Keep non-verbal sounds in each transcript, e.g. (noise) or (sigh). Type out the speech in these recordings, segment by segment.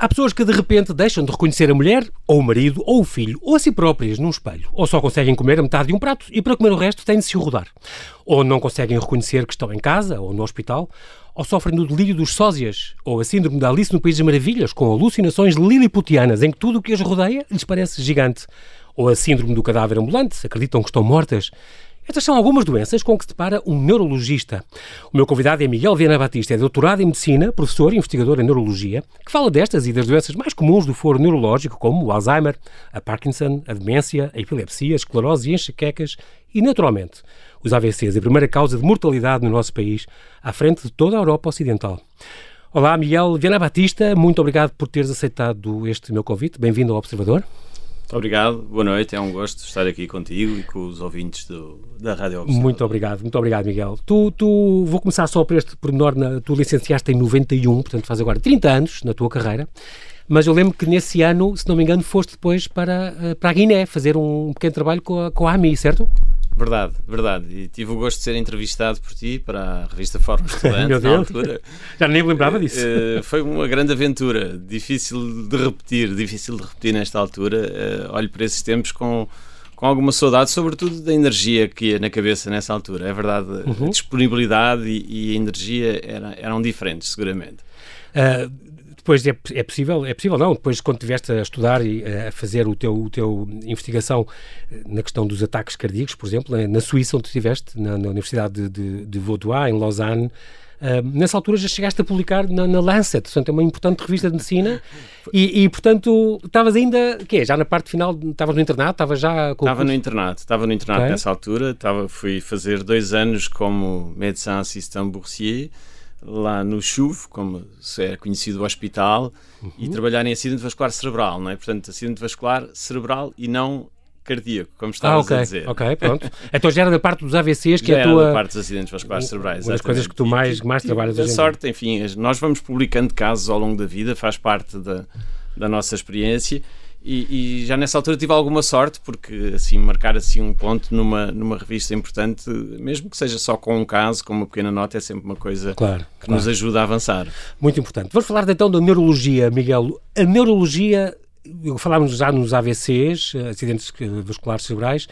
Há pessoas que de repente deixam de reconhecer a mulher, ou o marido, ou o filho, ou a si próprias num espelho. Ou só conseguem comer a metade de um prato e para comer o resto têm de se rodar. Ou não conseguem reconhecer que estão em casa ou no hospital, ou sofrem do delírio dos sósias, ou a síndrome da Alice no País das Maravilhas, com alucinações liliputianas em que tudo o que as rodeia lhes parece gigante. Ou a síndrome do cadáver ambulante, acreditam que estão mortas. Estas são algumas doenças com que se depara um neurologista. O meu convidado é Miguel Viana Batista, é doutorado em Medicina, professor e investigador em Neurologia, que fala destas e das doenças mais comuns do foro neurológico, como o Alzheimer, a Parkinson, a demência, a epilepsia, a esclerose e enxaquecas e, naturalmente, os AVCs, a primeira causa de mortalidade no nosso país, à frente de toda a Europa Ocidental. Olá, Miguel Viana Batista, muito obrigado por teres aceitado este meu convite. Bem-vindo ao Observador. Muito obrigado, boa noite, é um gosto estar aqui contigo e com os ouvintes do, da Rádio Observador. Muito obrigado, muito obrigado, Miguel. Tu, tu, vou começar só por este pormenor, na, tu licenciaste em 91, portanto faz agora 30 anos na tua carreira, mas eu lembro que nesse ano, se não me engano, foste depois para, eh, para a Guiné fazer um pequeno trabalho com a, com a AMI, certo? Verdade, verdade. E tive o gosto de ser entrevistado por ti para a revista Fórum (laughs) Estudante Meu Deus. na altura. Já nem me lembrava disso. Uh, foi uma grande aventura, difícil de repetir, difícil de repetir nesta altura. Uh, olho para esses tempos com, com alguma saudade, sobretudo da energia que ia na cabeça nessa altura. É verdade, uhum. a disponibilidade e, e a energia era, eram diferentes, seguramente. Uh, depois é, é, possível, é possível não, depois quando estiveste a estudar e a fazer o teu, o teu investigação eh, na questão dos ataques cardíacos, por exemplo, na Suíça, onde estiveste, na, na Universidade de, de, de Vaudois, em Lausanne, uh, nessa altura já chegaste a publicar na, na, Lancet, portanto é uma importante revista de medicina (laughs) e, e portanto, estavas ainda, quê? Já na parte final, estavas no internato, estavas já... Com estava no internato, estava no internato okay. nessa altura, estava, fui fazer dois anos como médecin assistant boursier, lá no CHUV, como é conhecido o hospital, uhum. e trabalhar em acidente vascular cerebral, não é? Portanto, acidente vascular cerebral e não cardíaco, como estavas ah, okay, a dizer. Ok, pronto. Então já era da parte dos AVCs que já é a tua... da parte dos acidentes vasculares cerebrais. Uma das coisas que tu mais, mais trabalhas Da sorte, enfim, nós vamos publicando casos ao longo da vida, faz parte da, da nossa experiência e, e, já nessa altura tive alguma sorte, porque assim, marcar assim um ponto numa, numa revista importante, mesmo que seja só com um caso, com uma pequena nota, é sempre uma coisa claro, que claro. nos ajuda a avançar. Muito importante. Vamos falar então da neurologia, Miguel. A neurologia, falámos já nos AVCs, acidentes vasculares cerebrais,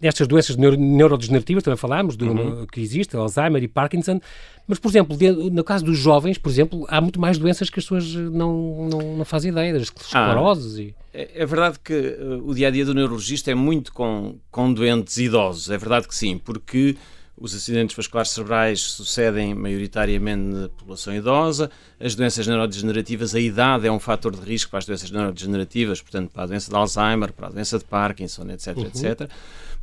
nestas doenças neuro, neurodegenerativas, também falámos, do, uhum. que existe, Alzheimer e Parkinson, mas, por exemplo, no caso dos jovens, por exemplo, há muito mais doenças que as pessoas não, não, não fazem ideia, das escleroses ah, e... É, é verdade que uh, o dia-a-dia -dia do neurologista é muito com, com doentes idosos, é verdade que sim, porque os acidentes vasculares cerebrais sucedem maioritariamente na população idosa. As doenças neurodegenerativas, a idade é um fator de risco para as doenças neurodegenerativas, portanto, para a doença de Alzheimer, para a doença de Parkinson, etc, uhum. etc.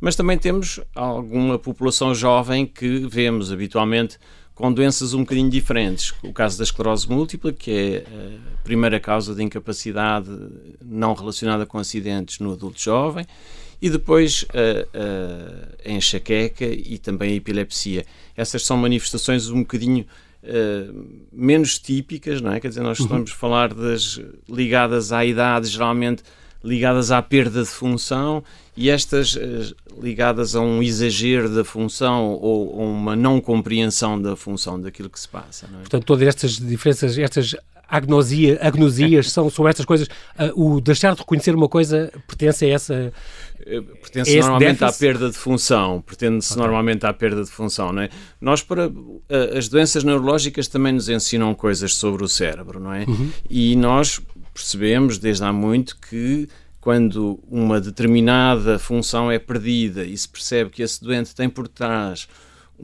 Mas também temos alguma população jovem que vemos habitualmente com doenças um bocadinho diferentes. O caso da esclerose múltipla, que é a primeira causa de incapacidade não relacionada com acidentes no adulto jovem e depois a, a, enxaqueca e também a epilepsia. Essas são manifestações um bocadinho uh, menos típicas, não é? Quer dizer, nós uhum. estamos a falar das ligadas à idade, geralmente ligadas à perda de função e estas uh, ligadas a um exagero da função ou, ou uma não compreensão da função daquilo que se passa. É? Portanto, todas estas diferenças, estas agnosia, agnosias são, são estas coisas. Uh, o deixar de reconhecer uma coisa pertence a essa. Eh, pertence normalmente déficit? à perda de função, pretende-se okay. normalmente à perda de função, não é? Nós, para uh, as doenças neurológicas também nos ensinam coisas sobre o cérebro, não é? Uhum. E nós percebemos desde há muito que quando uma determinada função é perdida e se percebe que esse doente tem por trás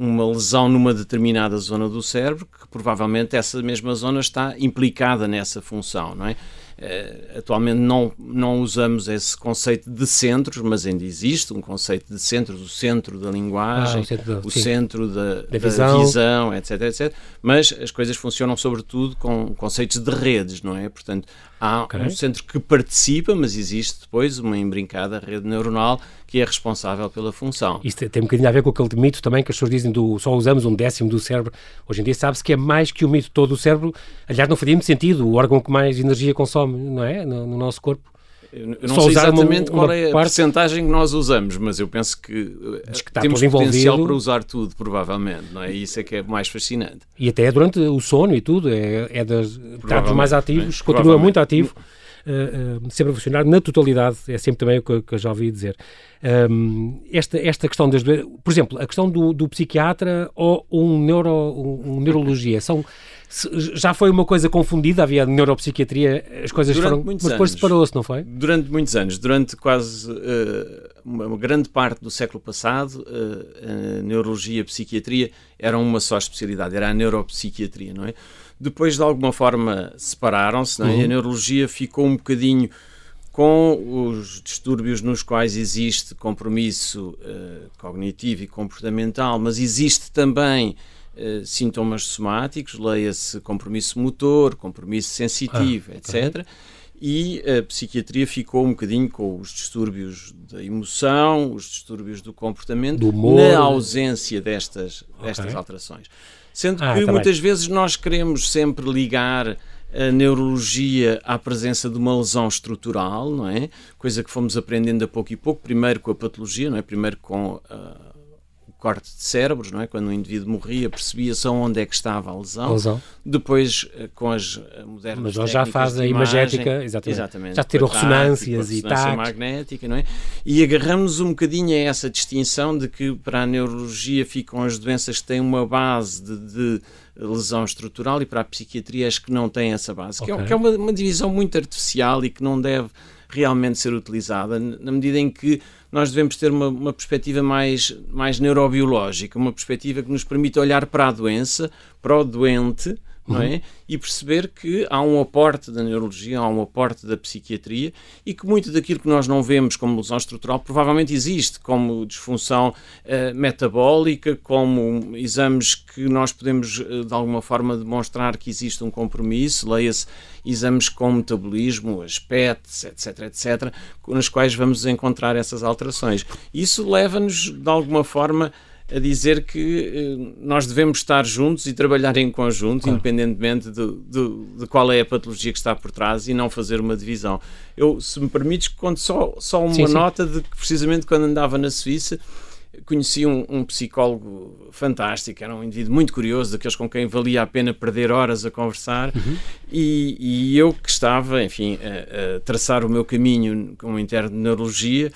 uma lesão numa determinada zona do cérebro, que provavelmente essa mesma zona está implicada nessa função, não é? Uh, atualmente não, não usamos esse conceito de centros, mas ainda existe um conceito de centros, o centro da linguagem, ah, o centro, o centro da, da, da, visão. visão, etc, etc. Mas as coisas funcionam sobretudo com conceitos de redes, não é? Portanto, há okay. um centro que participa, mas existe depois uma embrincada rede neuronal que é responsável pela função. Isto tem um bocadinho a ver com aquele mito também que as pessoas dizem do só usamos um décimo do cérebro. Hoje em dia sabe-se que é mais que o mito todo o cérebro. Aliás, não faria muito sentido, o órgão que mais energia consome, não é? No, no nosso corpo. Eu não sei exatamente uma, uma qual é a parte... percentagem que nós usamos, mas eu penso que, que temos potencial para usar tudo, provavelmente, não é? Isso é que é mais fascinante. E até durante o sono e tudo, é, é das dados mais ativos, é? continua muito ativo. Uh, sempre a funcionar na totalidade, é sempre também o que, que eu já ouvi dizer. Um, esta, esta questão das por exemplo, a questão do, do psiquiatra ou um, neuro, um, um neurologia, são já foi uma coisa confundida, havia neuropsiquiatria, as coisas durante foram. Mas depois separou-se, não foi? Durante muitos anos, durante quase uh, uma, uma, grande parte do século passado, uh, a neurologia e a psiquiatria eram uma só especialidade, era a neuropsiquiatria, não é? Depois, de alguma forma, separaram-se, é? Uhum. E a neurologia ficou um bocadinho com os distúrbios nos quais existe compromisso uh, cognitivo e comportamental, mas existe também eh, sintomas somáticos, leia-se compromisso motor, compromisso sensitivo, ah, etc. Okay. E a psiquiatria ficou um bocadinho com os distúrbios da emoção, os distúrbios do comportamento, do na ausência destas, destas okay. alterações. Sendo ah, que tá muitas vezes nós queremos sempre ligar a neurologia à presença de uma lesão estrutural, não é? Coisa que fomos aprendendo a pouco e pouco, primeiro com a patologia, não é? Primeiro com a corte de cérebros, não é? Quando o indivíduo morria, percebia-se onde é que estava a lesão. a lesão. Depois, eh, com as eh, modernas Mas já faz a imagética, exatamente. exatamente já tirou ressonâncias e tal. magnética, não é? E agarramos um bocadinho a essa distinção de que para a neurologia ficam as doenças que têm uma base de, de lesão estrutural e para a psiquiatria as que não têm essa base, okay. que é, que é uma, uma divisão muito artificial e que não deve realmente ser utilizada, na medida em que nós devemos ter uma, uma perspectiva mais, mais neurobiológica, uma perspectiva que nos permite olhar para a doença, para o doente, não é? Uhum. E perceber que há um aporte da neurologia, há um aporte da psiquiatria e que muito daquilo que nós não vemos como lesão estrutural provavelmente existe, como disfunção uh, metabólica, como exames que nós podemos uh, de alguma forma demonstrar que existe um compromisso, leia-se exames com metabolismo, as PETs, etc, etc, nas quais vamos encontrar essas alterações. Isso leva-nos de alguma forma a dizer que eh, nós devemos estar juntos e trabalhar em conjunto, claro. independentemente de, de, de, qual é a patologia que está por trás e não fazer uma divisão. Eu, se me permites, conto só, só uma sim, nota sim. de que precisamente quando andava na Suíça conheci um, um, psicólogo fantástico, era um indivíduo muito curioso, daqueles com quem valia a pena perder horas a conversar, uhum. e, e, eu que estava, enfim, a, a, traçar o meu caminho com interno de neurologia,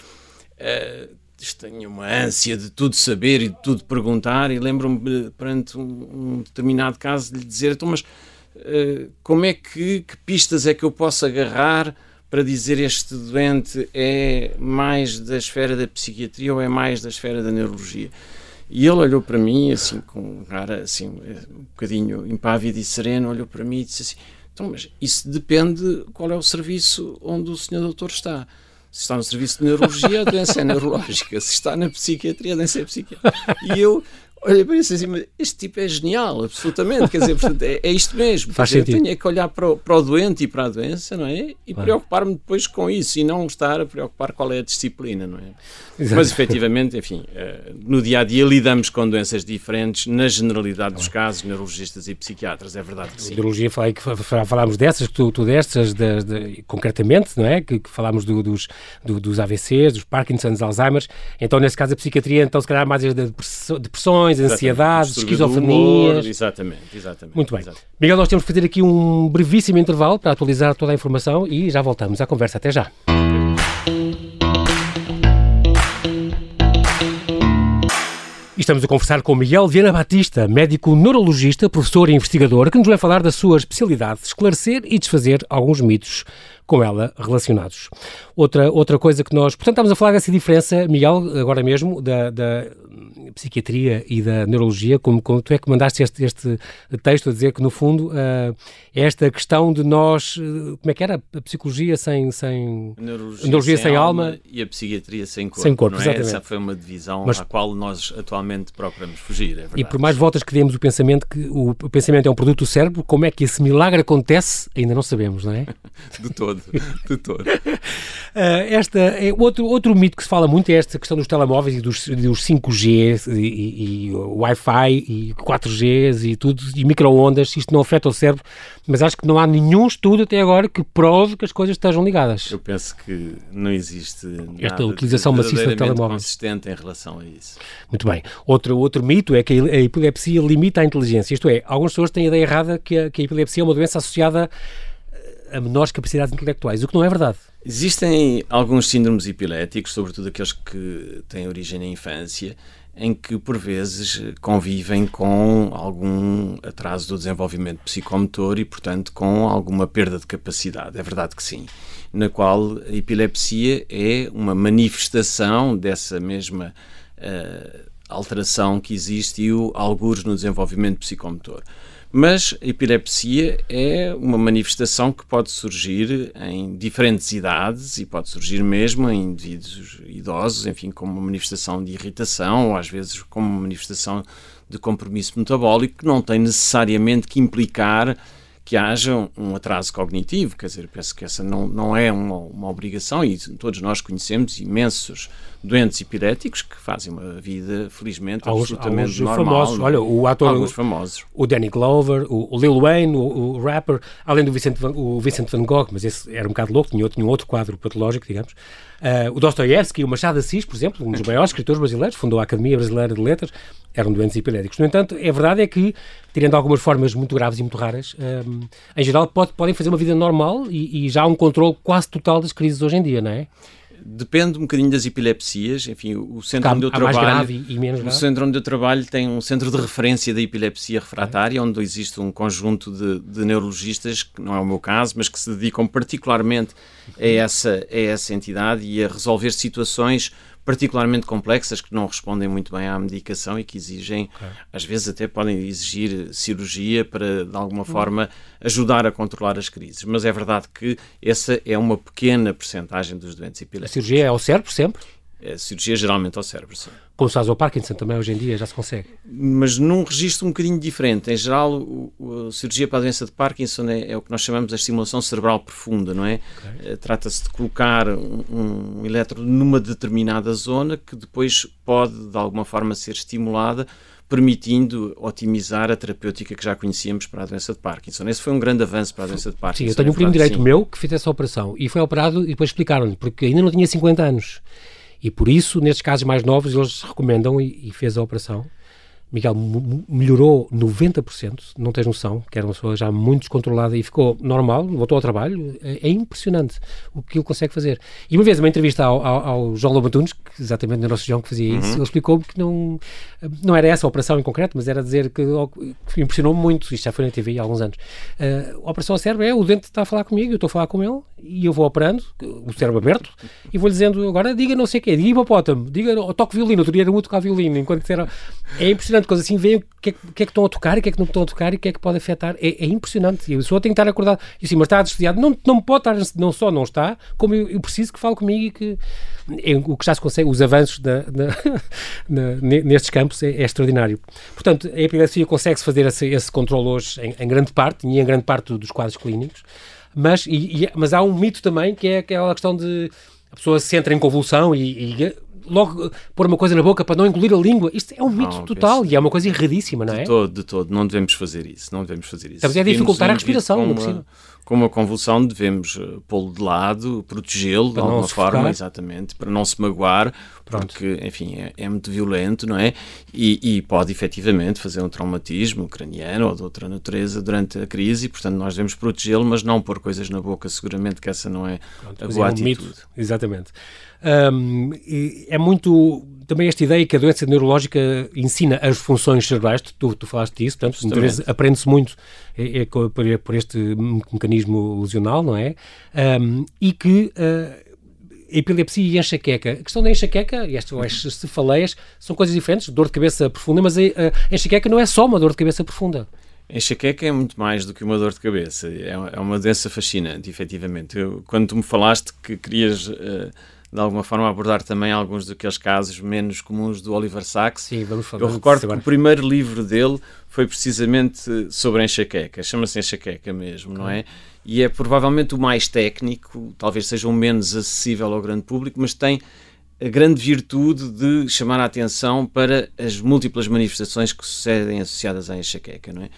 uh, tenho uma ânsia de tudo saber e de tudo perguntar, e lembro-me perante um, um, determinado caso de lhe dizer, então, mas uh, como é que, que pistas é que eu posso agarrar para dizer este doente é mais da esfera da psiquiatria ou é mais da esfera da neurologia? E ele olhou para mim, assim, com um cara assim, um bocadinho impávido e sereno, olhou para mim e disse assim: então, mas isso depende qual é o serviço onde o senhor doutor está. Se está no serviço de neurologia, a doença é neurológica. Se está na psiquiatria, a doença é psiquiátrica. E eu olha para isso assim, mas este tipo é genial, absolutamente. Quer dizer, portanto, é, é isto mesmo. Faz dizer, sentido. Eu tenho é que olhar para o, para o doente e para a doença, não é? E claro. preocupar-me depois com isso e não estar a preocupar qual é a disciplina, não é? Exato. Mas efetivamente, enfim, eh, no dia a dia lidamos com doenças diferentes, na generalidade dos casos, neurologistas e psiquiatras, é verdade que sim. Neurologia, falei que falámos dessas, que tu, tu destas, de, de, concretamente, não é? Que, que falámos do, dos, do, dos AVCs, dos Parkinson's, Alzheimer's. Então, nesse caso, a psiquiatria, então, se calhar, mais de depressões, ansiedades, esquizofrenias. Exatamente, exatamente. Muito bem. Exatamente. Miguel, nós temos que fazer aqui um brevíssimo intervalo para atualizar toda a informação e já voltamos à conversa. Até já. estamos a conversar com Miguel Viana Batista, médico neurologista, professor e investigador, que nos vai falar da sua especialidade, esclarecer e desfazer alguns mitos com ela relacionados. Outra, outra coisa que nós. Portanto, estamos a falar dessa diferença, Miguel, agora mesmo, da, da psiquiatria e da neurologia, como, como tu é que mandaste este, este texto a dizer que, no fundo, uh, esta questão de nós. Uh, como é que era? A psicologia sem. sem neurologia, neurologia sem, sem alma, alma, e a psiquiatria sem corpo. Sem corpo, não é? exatamente. Essa foi uma divisão Mas, à qual nós atualmente procuramos fugir. É e por mais voltas que demos o pensamento, que o, o pensamento é um produto do cérebro, como é que esse milagre acontece, ainda não sabemos, não é? (laughs) de todo, de todo. Uh, (laughs) esta é outro, outro mito que se fala muito é esta questão dos telemóveis e dos, dos 5G, e, e, e Wi-Fi e 4Gs e tudo, e microondas, isto não afeta o cérebro, mas acho que não há nenhum estudo até agora que prove que as coisas estejam ligadas. Eu penso que não existe esta utilização maciça de telemóveis consistente em relação a isso. Muito bem. Outro, outro mito é que a epilepsia limita a inteligência, isto é, algumas pessoas têm a ideia errada que a, que a epilepsia é uma doença associada a menores capacidades intelectuais, o que não é verdade. Existem alguns síndromes epiléticos, sobretudo aqueles que têm origem na infância, em que por vezes convivem com algum atraso do desenvolvimento psicomotor e, portanto, com alguma perda de capacidade. É verdade que sim. Na qual a epilepsia é uma manifestação dessa mesma uh, alteração que existe e o algures no desenvolvimento psicomotor. Mas a epilepsia é uma manifestação que pode surgir em diferentes idades e pode surgir mesmo em indivíduos idosos, enfim, como uma manifestação de irritação ou às vezes como uma manifestação de compromisso metabólico que não tem necessariamente que implicar que haja um atraso cognitivo, quer dizer, penso que essa não, não é uma, uma obrigação e todos nós conhecemos imensos doentes epiléticos que fazem uma vida, felizmente, alguns, absolutamente alguns normal. Famosos. Olha, o ator, alguns famosos. o Danny Glover, o, Lil Wayne, o, o, rapper, além do Vincent Van, o Vincent Van Gogh, mas esse era um bocado louco, tinha, tinha um outro quadro patológico, digamos. Uh, o Dostoiévski, o Machado Assis, por exemplo, um dos (laughs) maiores escritores brasileiros, fundou a Academia Brasileira de Letras, eram doentes epiléticos. No entanto, é verdade é que, tirando algumas formas muito graves e muito raras, um, em geral pode, podem fazer uma vida normal e, e já há um controle quase total das crises hoje em dia, não é? Depende um bocadinho das epilepsias. Enfim, o centro onde eu trabalho, o centro onde eu trabalho tem um centro de referência da epilepsia refratária, onde existe um conjunto de, de, neurologistas, que não é o meu caso, mas que se dedicam particularmente a essa, a essa entidade e a resolver situações particularmente complexas que não respondem muito bem à medicação e que exigem, okay. às vezes até podem exigir cirurgia para de alguma forma ajudar a controlar as crises. Mas é verdade que essa é uma pequena percentagem dos doentes epiléticos. A cirurgia é ao cérebro sempre? A cirurgia geralmente ao cérebro, sim. Como se faz ao Parkinson também hoje em dia, já se consegue. Mas num registro um bocadinho diferente. Em geral, o, o, a cirurgia para a doença de Parkinson é, é, o que nós chamamos de estimulação cerebral profunda, não é? Okay. Eh, trata-se de colocar um, um elétrodo numa determinada zona que depois pode, de alguma forma, ser estimulada permitindo otimizar a terapêutica que já conhecíamos para a doença de Parkinson. Esse foi um grande avanço para a doença de Parkinson. Sim, eu tenho um primo direito meu que fez essa operação e foi operado e depois explicaram-lhe, porque ainda não tinha 50 anos. E por isso, nestes casos mais novos, eles recomendam e, e fez a operação. Miguel melhorou 90%, não tens noção, que era uma pessoa já muito descontrolada e ficou normal, voltou ao trabalho. É, é impressionante o que ele consegue fazer. E uma vez, uma entrevista ao, ao, ao João Lobantunes, que exatamente no nosso João que fazia isso, uhum. ele explicou-me que não, não era essa a operação em concreto, mas era dizer que, que impressionou-me muito, isto já foi na TV há alguns anos. Uh, a operação ao cérebro é o dente está a falar comigo, eu estou a falar com ele e eu vou operando, o cérebro aberto, e vou-lhe dizendo agora diga não sei o quê, diga hipopótamo, diga toque violino, outro dia era um tocar violino, enquanto era. É impressionante coisas assim, veem o que, é, que, é, que estão a tocar e o que é que não estão a tocar e o que é que pode afetar. É, é impressionante. E a pessoa tem que estar acordada. E assim, mas está desviado. Não, não pode estar, não só não está, como eu, eu preciso que fale comigo e que é, o que já se consegue, os avanços (laughs) na, nestes campos é, é, extraordinário. Portanto, a epilepsia consegue-se fazer esse, esse controle hoje em, em, grande parte e em grande parte dos quadros clínicos. Mas, e, e, mas há um mito também que é aquela questão de a pessoa se entra em convulsão e, e logo pôr uma coisa na boca para não engolir a língua. Isto é um mito não, total penso, e é uma coisa erradíssima, não é? De todo, de todo. Não devemos fazer isso. Não devemos fazer isso. Estamos a dificultar a respiração, com uma, com uma convulsão devemos eh, pô-lo de lado, protegê-lo de alguma forma, exatamente, para não se magoar, Pronto. porque, enfim, é, é, muito violento, não é? E, e, pode efetivamente fazer um traumatismo craniano ou de outra natureza durante a crise, e, portanto, nós devemos protegê-lo, mas não pôr coisas na boca, seguramente que essa não é Pronto, a boa é um atitude. Mito. Exatamente. É muito também esta ideia que a doença neurológica ensina as funções cerebrais, tu, tu falaste disso, portanto, aprende-se muito é, é, por, este mecanismo lesional, não é? Um, e que uh, epilepsia e enxaqueca. A questão da enxaqueca e estas cefaleias são coisas diferentes, dor de cabeça profunda, mas a, a enxaqueca não é só uma dor de cabeça profunda. Enxaqueca é muito mais do que uma dor de cabeça, é, é uma doença fascinante, efetivamente. Eu, quando tu me falaste que querias... Uh, de alguma forma abordar também alguns daqueles casos menos comuns do Oliver Sacks. Sim, vamos falar Eu recordo que o primeiro livro dele foi precisamente sobre a enxaqueca, chama-se enxaqueca mesmo, não é? E é provavelmente o mais técnico, talvez seja o menos acessível ao grande público, mas tem a grande virtude de chamar a atenção para as múltiplas manifestações que sucedem associadas à enxaqueca, não é?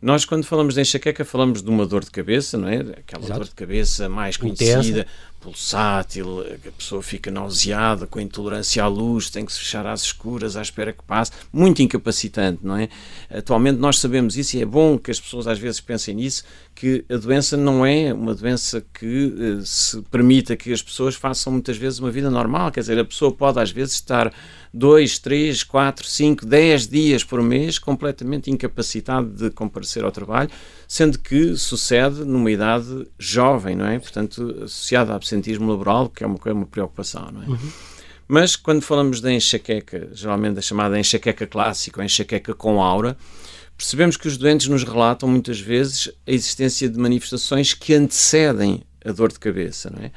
Nós, quando falamos de enxaqueca, falamos de uma dor de cabeça, não é? Aquela Exato. dor de cabeça mais conhecida, Intensa. Pulsátil, a pessoa fica nauseada, com intolerância à luz, tem que se fechar às escuras à espera que passe, muito incapacitante, não é? Atualmente nós sabemos isso e é bom que as pessoas às vezes pensem nisso, que a doença não é uma doença que eh, se permita que as pessoas façam muitas vezes uma vida normal, quer dizer, a pessoa pode às vezes estar 2, 3, 4, 5, 10 dias por mês completamente incapacitado de comparecer ao trabalho, sendo que sucede numa idade jovem, não é? Portanto, associada ao absentismo laboral, que é uma, uma preocupação, não é? Uhum. Mas quando falamos da enxaqueca, geralmente da chamada enxaqueca clássica ou enxaqueca com aura, percebemos que os doentes nos relatam muitas vezes a existência de manifestações que antecedem a dor de cabeça, não é?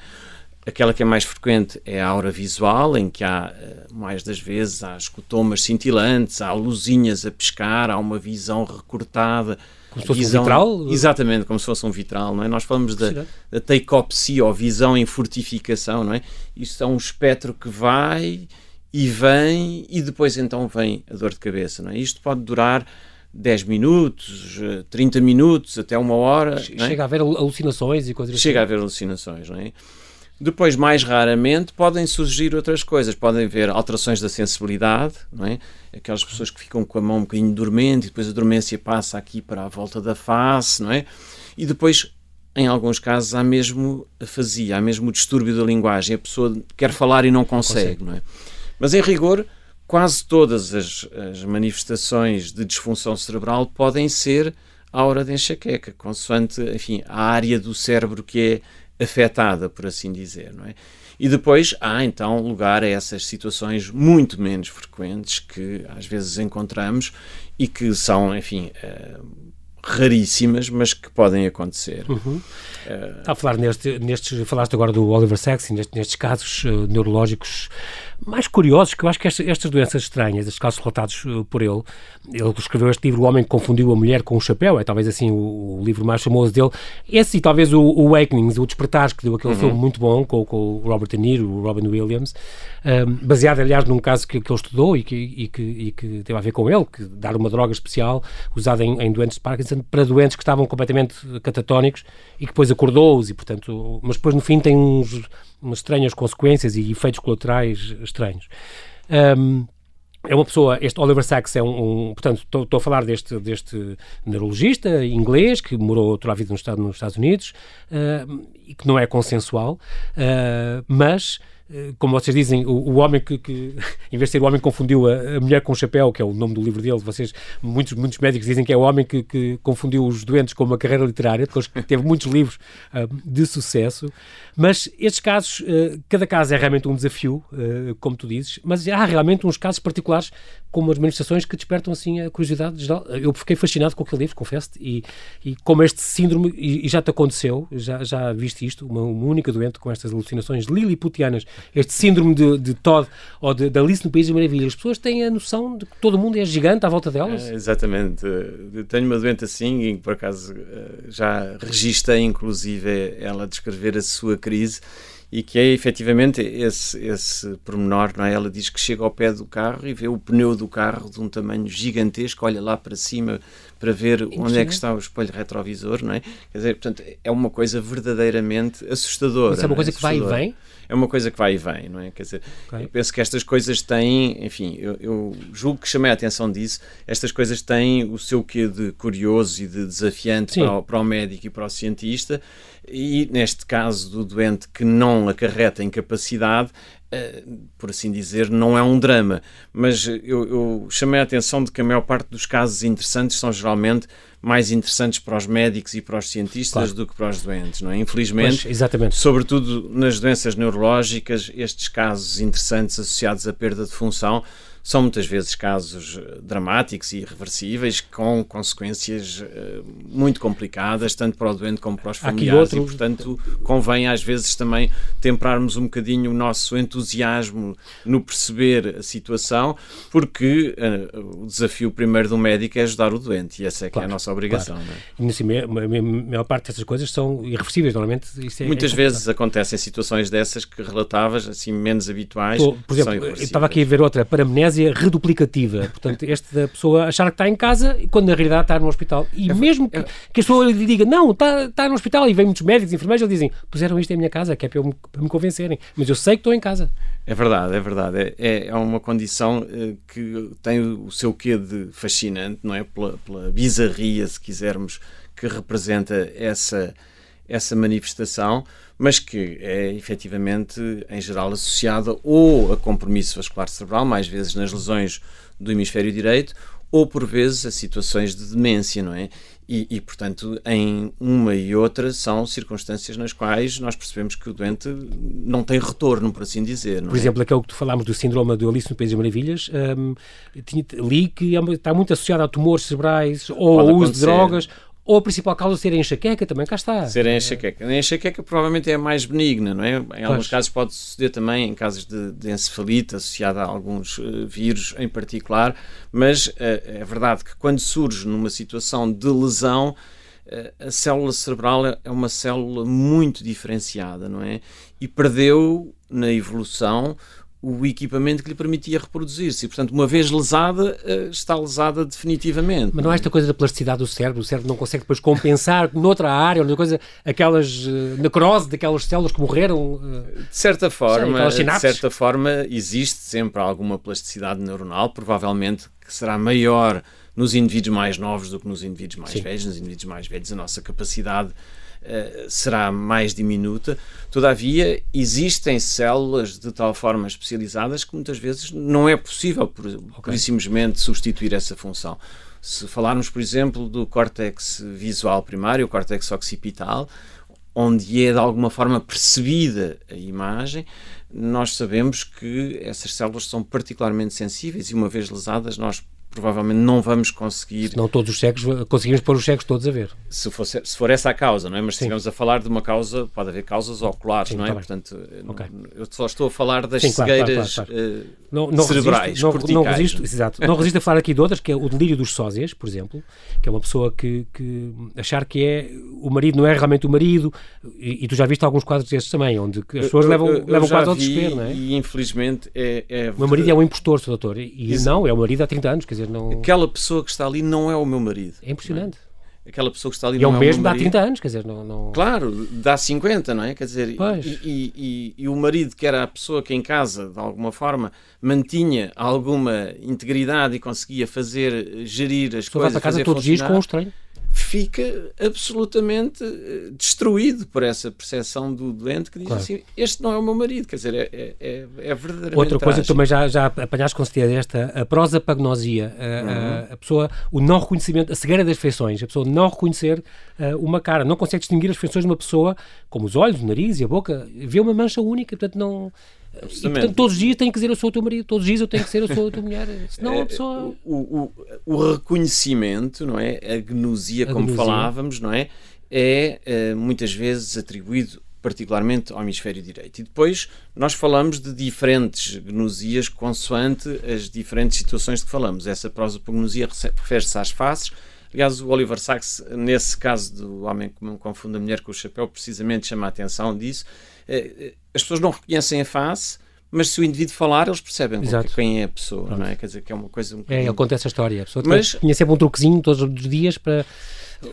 Aquela que é mais frequente é a aura visual, em que há, eh, mais das vezes, há escotomas cintilantes, há luzinhas a pescar, há uma visão recortada. Como se fosse visão, um vitral? Exatamente, como se fosse um vitral, não é? Nós falamos da, da teicopsia, ou visão em fortificação, não é? Isto é um espectro que vai e vem e depois então vem a dor de cabeça, não é? Isto pode durar 10 minutos, 30 minutos, até uma hora. É? Chega é? a haver alucinações e coisas Chega assim. a haver alucinações, não é? Depois, mais raramente, podem surgir outras coisas. Podem haver alterações da sensibilidade, não é? Aquelas pessoas que ficam com a mão um bocadinho dormente e depois a dormência passa aqui para a volta da face, não é? E depois, em alguns casos, há mesmo afasia, há mesmo o distúrbio da linguagem. A pessoa quer falar e não consegue, consegue. não é? Mas, em rigor, quase todas as, as manifestações de disfunção cerebral podem ser a hora de enxaqueca, consoante, enfim, a área do cérebro que é afetada, por assim dizer, não é? E depois há então lugar a essas situações muito menos frequentes que às vezes encontramos e que são, enfim, uh, raríssimas, mas que podem acontecer. Uhum. Uh, a falar neste, nestes, falaste agora do Oliver Sacks, nestes, nestes casos uh, neurológicos mais curiosos, que eu acho que estas, estas doenças estranhas, estes casos relatados uh, por ele, ele escreveu este livro, O Homem que Confundiu a Mulher com o Chapéu, é talvez assim o, o livro mais famoso dele. Esse e talvez o, o Awakenings, o Despertar, que deu aquele uhum. filme muito bom com, com, o Robert De Niro, o Robin Williams, um, baseado, aliás, num caso que, que ele estudou e que, e, que, e que teve a ver com ele, que dar uma droga especial usada em, em doentes de Parkinson para doentes que estavam completamente catatónicos e que depois acordou-os e, portanto, mas depois no fim tem uns, umas estranhas consequências e efeitos colaterais estranhos. Um, é uma pessoa, este Oliver Sacks é um, um portanto, estou a falar deste, deste neurologista inglês que morou toda a vida no Estado, nos Estados Unidos uh, e que não é consensual, uh, mas como vocês dizem, o, o homem que, que, (laughs) em vez de ser o homem que confundiu a, a, mulher com o chapéu, que é o nome do livro dele, vocês, muitos, muitos médicos dizem que é o homem que, que confundiu os doentes com uma carreira literária, depois teve muitos livros uh, (laughs) de sucesso, mas estes casos, uh, cada caso é realmente um desafio, uh, como tu dizes, mas há realmente uns casos particulares, como as manifestações, que despertam assim a curiosidade geral. Eu fiquei fascinado com aquele livro, confesso-te, e, e como este síndrome, e, e, já te aconteceu, já, já viste isto, uma, uma única doente com estas alucinações liliputianas este síndrome de, de Todd ou de, de Alice no País das Maravilhas. As pessoas têm a noção de que todo mundo é gigante à volta delas? É, exatamente. Eu tenho uma doente assim e por acaso eh, já registrei inclusive ela descrever a sua crise e que é efetivamente esse, esse pormenor, não é? Ela diz que chega ao pé do carro e vê o pneu do carro de um tamanho gigantesco, olha lá para cima para ver onde é que está o espelho retrovisor, não é? Quer dizer, portanto, é uma coisa verdadeiramente assustadora. Isso é uma coisa é? que vai e vem? É uma coisa que vai e vem, não é? Quer dizer, okay. eu penso que estas coisas têm, enfim, eu, eu, julgo que chamei a atenção disso, estas coisas têm o seu quê de curioso e de desafiante para o, para o médico e para o cientista, e neste caso do doente que não acarreta incapacidade, por assim dizer, não é um drama, mas eu, eu, chamei a atenção de que a maior parte dos casos interessantes são geralmente mais interessantes para os médicos e para os cientistas claro. do que para os doentes, não é? Infelizmente, pois, exatamente. sobretudo nas doenças neurológicas, estes casos interessantes associados à perda de função são muitas vezes casos eh, dramáticos e irreversíveis, com consequências uh, muito complicadas, tanto para o doente como para os familiares, outro... e portanto convém às vezes também temperarmos um bocadinho o nosso entusiasmo no perceber a situação, porque uh, o desafio primeiro do médico é ajudar o doente, e essa é que claro, é a nossa obrigação. Claro. Não é? E assim, a maior parte dessas coisas são irreversíveis, normalmente. É, muitas é vezes acontecem situações dessas que relatavas, assim, menos habituais. Por exemplo, eu estava aqui a ver outra, paramnésia reduplicativa. Portanto, este da pessoa achar que está em casa quando na realidade está no hospital. E é, mesmo que, é, que a pessoa lhe diga, não, está, está no hospital, e vem muitos médicos e enfermeiros, eles dizem, puseram isto em minha casa, que é para, eu, para me convencerem. Mas eu sei que estou em casa. É verdade, é verdade. É, é, é uma condição uh, que tem o seu quê de fascinante, não é? Pela, pela bizarria, se quisermos, que representa essa, essa manifestação, mas que é efetivamente, em geral, associada ou a compromisso vascular cerebral, mais vezes nas lesões do hemisfério direito, ou por vezes a situações de demência, não é? E, e, portanto, em uma e outra são circunstâncias nas quais nós percebemos que o doente não tem retorno, por assim dizer. por é? exemplo, aquele que tu falámos do síndrome do Alice no País das Maravilhas, um, tinha, li que é está muito associado a tumores cerebrais ou ao uso de drogas ou a principal causa ser a enxaqueca, também cá está. Ser a enxaqueca. A enxaqueca provavelmente é a mais benigna, não é? Em pois. alguns casos pode suceder também em casos de, de encefalite associada a alguns uh, vírus em particular, mas uh, é verdade que quando surge numa situação de lesão, uh, a célula cerebral é, é uma célula muito diferenciada, não é? E perdeu na evolução o equipamento que lhe permitia reproduzir-se. Portanto, uma vez lesada, eh, está lesada definitivamente. Mas não há esta coisa da plasticidade do cérebro? O cérebro não consegue depois compensar (laughs) noutra área, outra coisa, aquelas uh, necrose daquelas células que morreram? Uh, de certa forma, sei, de certa forma, existe sempre alguma plasticidade neuronal, provavelmente que será maior nos indivíduos mais novos do que nos indivíduos mais Sim. velhos. Nos indivíduos mais velhos, a nossa capacidade Uh, será mais diminuta. Todavia, existem células de tal forma especializadas que muitas vezes não é possível, por, okay. simplesmente, substituir essa função. Se falarmos, por exemplo, do córtex visual primário, o córtex occipital, onde é de alguma forma percebida a imagem, nós sabemos que essas células são particularmente sensíveis e, uma vez lesadas, nós provavelmente não vamos conseguir. Não todos os cegos, conseguimos pôr os cegos todos a ver. Se, fosse, se for essa a causa, não é? Mas se estivermos a falar de uma causa, pode haver causas oculares, Sim, não é? Tá Portanto, okay. eu só estou a falar das Sim, cegueiras claro, claro, claro. Uh, não, não cerebrais, resisto, não, não, resisto, exato, não resisto a falar aqui de outras, que é o delírio dos sósias, por exemplo, que é uma pessoa que, que achar que é o marido não é realmente o marido, e, e tu já viste alguns quadros desses também, onde as pessoas eu, levam, eu, eu levam quase ao desespero, não é? E infelizmente é. é o meu marido é um impostor, doutor, e, e não, é o marido há 30 anos, quer dizer, não. Aquela pessoa que está ali não é o meu marido. É impressionante. É? Aquela pessoa que está ali e não é o mesmo é dá 30 anos, quer dizer, não, não... Claro, dá 50, não é? Quer dizer, e, e, e, e, o marido que era a pessoa que em casa, de alguma forma, mantinha alguma integridade e conseguia fazer, gerir as coisas. Vai para casa todos os dias com um estranho fica absolutamente eh, destruído por essa percepção do doente que diz claro. assim: Este não é o meu marido. Quer dizer, é, é, é, é verdadeiramente. Outra coisa que também já, já apanhaste com certeza, esta a prosapagnosia, a, uhum. a, pessoa, o não reconhecimento, a cegueira das feições, a pessoa não reconhecer uh, uma cara, não consegue distinguir as feições de uma pessoa, como os olhos, o nariz e a boca, vê uma mancha única, portanto não. E, portanto, todos os dias tem que dizer eu sou o teu marido, todos os dias eu tenho que ser eu sou a tua mulher. (laughs) Senão a é, pessoa. O, o, o reconhecimento, não é? A gnosia, como gnosia. falávamos, não é? É eh, muitas vezes atribuído particularmente ao hemisfério direito. E depois nós falamos de diferentes gnosias consoante as diferentes situações de que falamos. Essa prosopagnosia refere-se às faces. Aliás, o Oliver Sacks, nesse caso do homem que confunde a mulher com o chapéu, precisamente chama a atenção disso as pessoas não reconhecem a face, mas se o indivíduo falar, eles percebem quem é a pessoa, Pronto. não é? Quer dizer, que é uma coisa... Um é, ele conta essa história. A pessoa mas, tinha sempre um truquezinho todos os dias para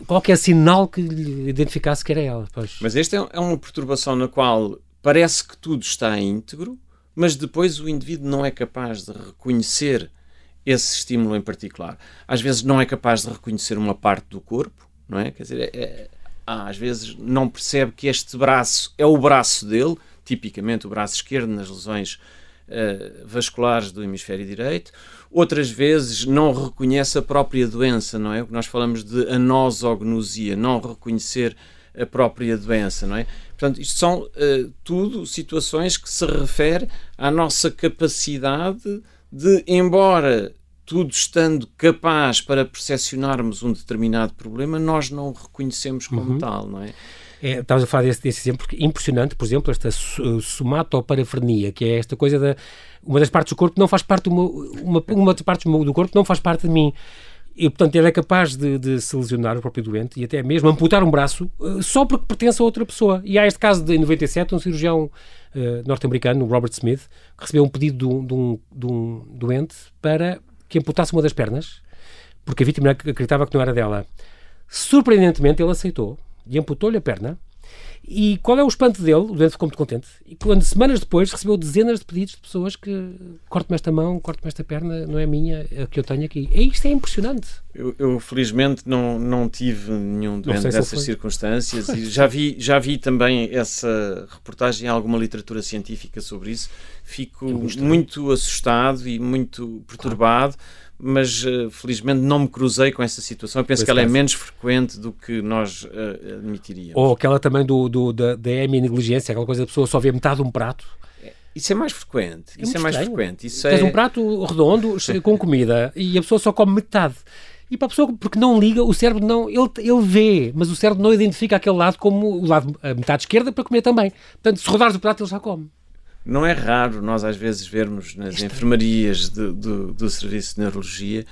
qualquer sinal que lhe identificasse que era ela. Pois. Mas esta é, é uma perturbação na qual parece que tudo está íntegro, mas depois o indivíduo não é capaz de reconhecer esse estímulo em particular. Às vezes não é capaz de reconhecer uma parte do corpo, não é? Quer dizer, é, é às vezes não percebe que este braço é o braço dele, tipicamente o braço esquerdo nas lesões uh, vasculares do hemisfério direito. Outras vezes não reconhece a própria doença, não é? O que nós falamos de anosognosia, não reconhecer a própria doença, não é? Portanto, isto são uh, tudo situações que se refere à nossa capacidade de, embora tudo estando capaz para percepcionarmos um determinado problema, nós não o reconhecemos como uhum. tal, não é? É, estavas a falar desse, desse exemplo impressionante, por exemplo, esta somatoparafrenia, que é esta coisa da. Uma das partes do corpo não faz parte, uma, uma, uma das partes do corpo não faz parte de mim. E, portanto, ele é capaz de, de, se lesionar o próprio doente e até mesmo amputar um braço uh, só porque pertence a outra pessoa. E há este caso de, em 97, um cirurgião uh, norte-americano, Robert Smith, que recebeu um pedido de um, de, um, de um, doente para que amputasse uma das pernas, porque a vítima acreditava que não era dela. Surpreendentemente, ele aceitou e amputou-lhe a perna e qual é o espanto dele? O doente ficou muito contente. E quando, semanas depois, recebeu dezenas de pedidos de pessoas que corte-me esta mão, corte-me esta perna, não é minha, é a que eu tenho aqui. E isto é impressionante. Eu, eu felizmente não, não tive nenhum doente dessas circunstâncias e (laughs) já vi, já vi também essa reportagem em alguma literatura científica sobre isso. Fico é muito assustado e muito perturbado. Claro mas uh, felizmente não me cruzei com essa situação. Eu penso pois que ela é menos frequente do que nós uh, admitiríamos. Ou aquela também do, do da, da negligência, aquela coisa da pessoa só vê metade de um prato. É, isso é mais frequente. É isso é mais estranho. frequente. Isso Tens é... um prato redondo (laughs) com comida e a pessoa só come metade. E para a pessoa, porque não liga, o cérebro não. Ele, ele vê, mas o cérebro não identifica aquele lado como o lado, a metade esquerda para comer também. Portanto, se rodares o prato, ele já come. Não é raro nós às vezes vermos nas enfermarias de, do, do serviço de neurologia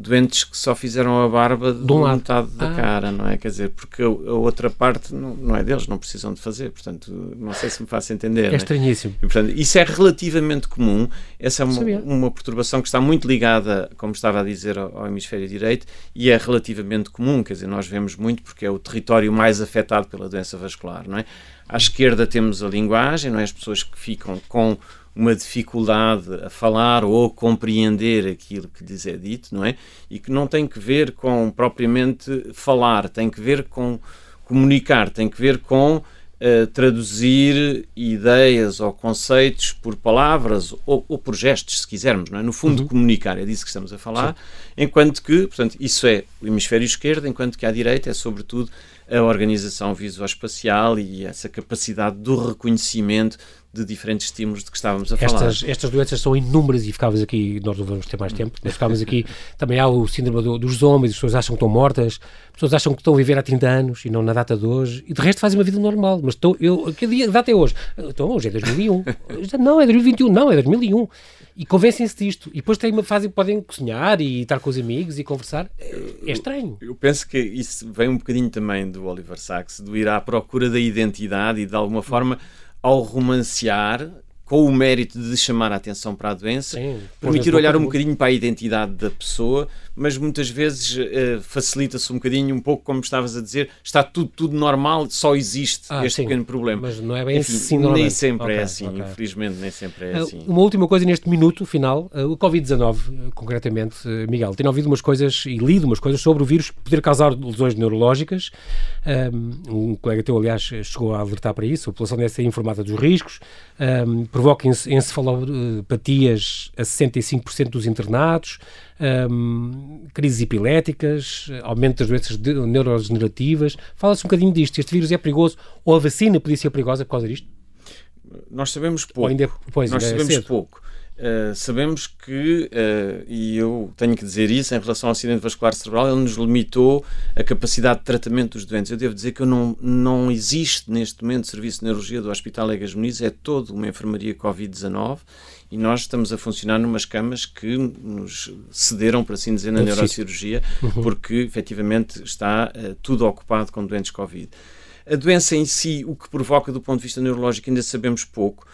doentes que só fizeram a barba de, de um metade da ah. cara, não é? Quer dizer, porque a, outra parte não, não, é deles, não precisam de fazer, portanto, não sei se me faço entender. É, é? estranhíssimo. E, portanto, isso é relativamente comum, essa é uma, uma, perturbação que está muito ligada, como estava a dizer, ao, ao, hemisfério direito e é relativamente comum, quer dizer, nós vemos muito porque é o território mais afetado pela doença vascular, não é? À esquerda temos a linguagem, não é? As pessoas que ficam com uma dificuldade a falar ou compreender aquilo que lhes é dito, não é? E que não tem que ver com propriamente falar, tem que ver com comunicar, tem que ver com uh, traduzir ideias ou conceitos por palavras ou, ou, por gestos, se quisermos, não é? No fundo, uhum. comunicar, é disso que estamos a falar, Sim. enquanto que, portanto, isso é o hemisfério esquerdo, enquanto que à direita é sobretudo a organização visoespacial e essa capacidade do reconhecimento de diferentes estímulos de que estávamos a falar. Estas, estas doenças são inúmeras e ficámos aqui, nós não vamos ter mais tempo, mas ficámos aqui, também há o síndrome do, dos zombies, as pessoas acham que estão mortas, as pessoas acham que estão a viver há 30 anos e não na data de hoje, e de resto fazem uma vida normal, mas estão, eu, que dia, data é hoje? Então hoje é 2001, (laughs) não, é 2021, não, é 2001, e convencem-se disto, e depois têm uma fase, podem cozinhar e estar com os amigos e conversar, é estranho. Eu, eu penso que isso vem um bocadinho também do Oliver Sacks, do ir à procura da identidade e de alguma forma ao romancear com o mérito de chamar a atenção para a doença, Sim, permitir olhar um bocadinho para a identidade da pessoa, mas muitas vezes uh, facilita-se um bocadinho, um pouco como estavas a dizer, está tudo, tudo normal, só existe ah, este sim, pequeno problema. Mas não é bem Enfim, assim, Nem sempre okay, é assim, okay. infelizmente, nem sempre é uh, assim. Uma última coisa neste minuto final, uh, o Covid-19, concretamente, Miguel, tenho ouvido umas coisas e lido umas coisas sobre o vírus poder causar lesões neurológicas. Um, um colega teu, aliás, chegou a alertar para isso, a população deve ser informada dos riscos, um, provoca encefalopatias a 65% dos internados, um, crises epiléticas, aumento das doenças neurodegenerativas. Fala-se um bocadinho disto. Este vírus é perigoso ou a vacina podia ser perigosa por causa disto? Nós sabemos pouco. Pois, Nós sabemos é pouco. Uh, sabemos que, uh, e eu tenho que dizer isso, em relação ao acidente vascular cerebral, ele nos limitou a capacidade de tratamento dos doentes. Eu devo dizer que eu não, não existe neste momento serviço de neurologia do Hospital Egas Muniz, é toda uma enfermaria Covid-19 e nós estamos a funcionar numas camas que nos cederam, por assim dizer, na neurocirurgia, uhum. porque efetivamente está uh, tudo ocupado com doentes Covid. A doença em si, o que provoca do ponto de vista neurológico, ainda sabemos pouco.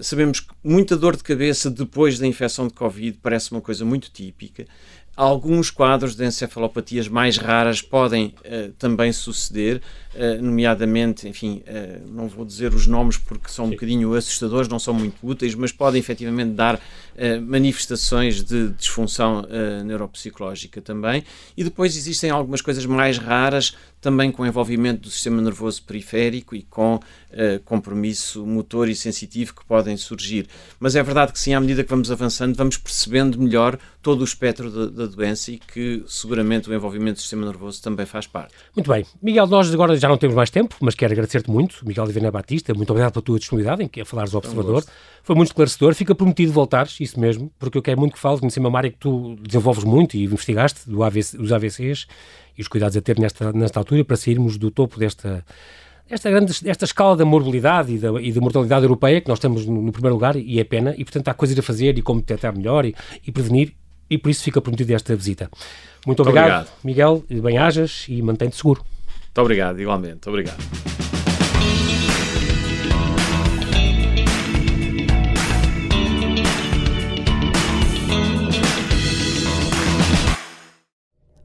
Sabemos que muita dor de cabeça depois da infecção de Covid parece uma coisa muito típica. Alguns quadros de encefalopatias mais raras podem uh, também suceder, uh, nomeadamente, enfim, uh, não vou dizer os nomes porque são Sim. um bocadinho assustadores, não são muito úteis, mas podem efetivamente dar manifestações de disfunção neuropsicológica também. E depois existem algumas coisas mais raras, também com envolvimento do sistema nervoso periférico e com uh, compromisso motor e sensitivo que podem surgir. Mas é verdade que sim, à medida que vamos avançando, vamos percebendo melhor todo o espectro da, da doença e que seguramente o envolvimento do sistema nervoso também faz parte. Muito bem. Miguel, nós agora já não temos mais tempo, mas quero agradecer-te muito. Miguel Divina Batista, muito obrigado pela tua disponibilidade em que falares ao Observador. Foi muito esclarecedor. Fica prometido voltares, isso mesmo, porque eu quero muito que fales, conhecer uma área que tu desenvolves muito e investigaste, do AVC, dos AVCs e os cuidados a ter nesta, nesta altura para sairmos do topo desta esta, grande, esta escala da morbilidade e da, e da mortalidade europeia que nós temos no, no, primeiro lugar e é pena, e portanto há coisas a fazer e como detectar melhor e, e prevenir, e por isso fica prometido esta visita. Muito obrigado, obrigado. Miguel, bem-ajas e mantém-te seguro. Muito obrigado, igualmente. Obrigado.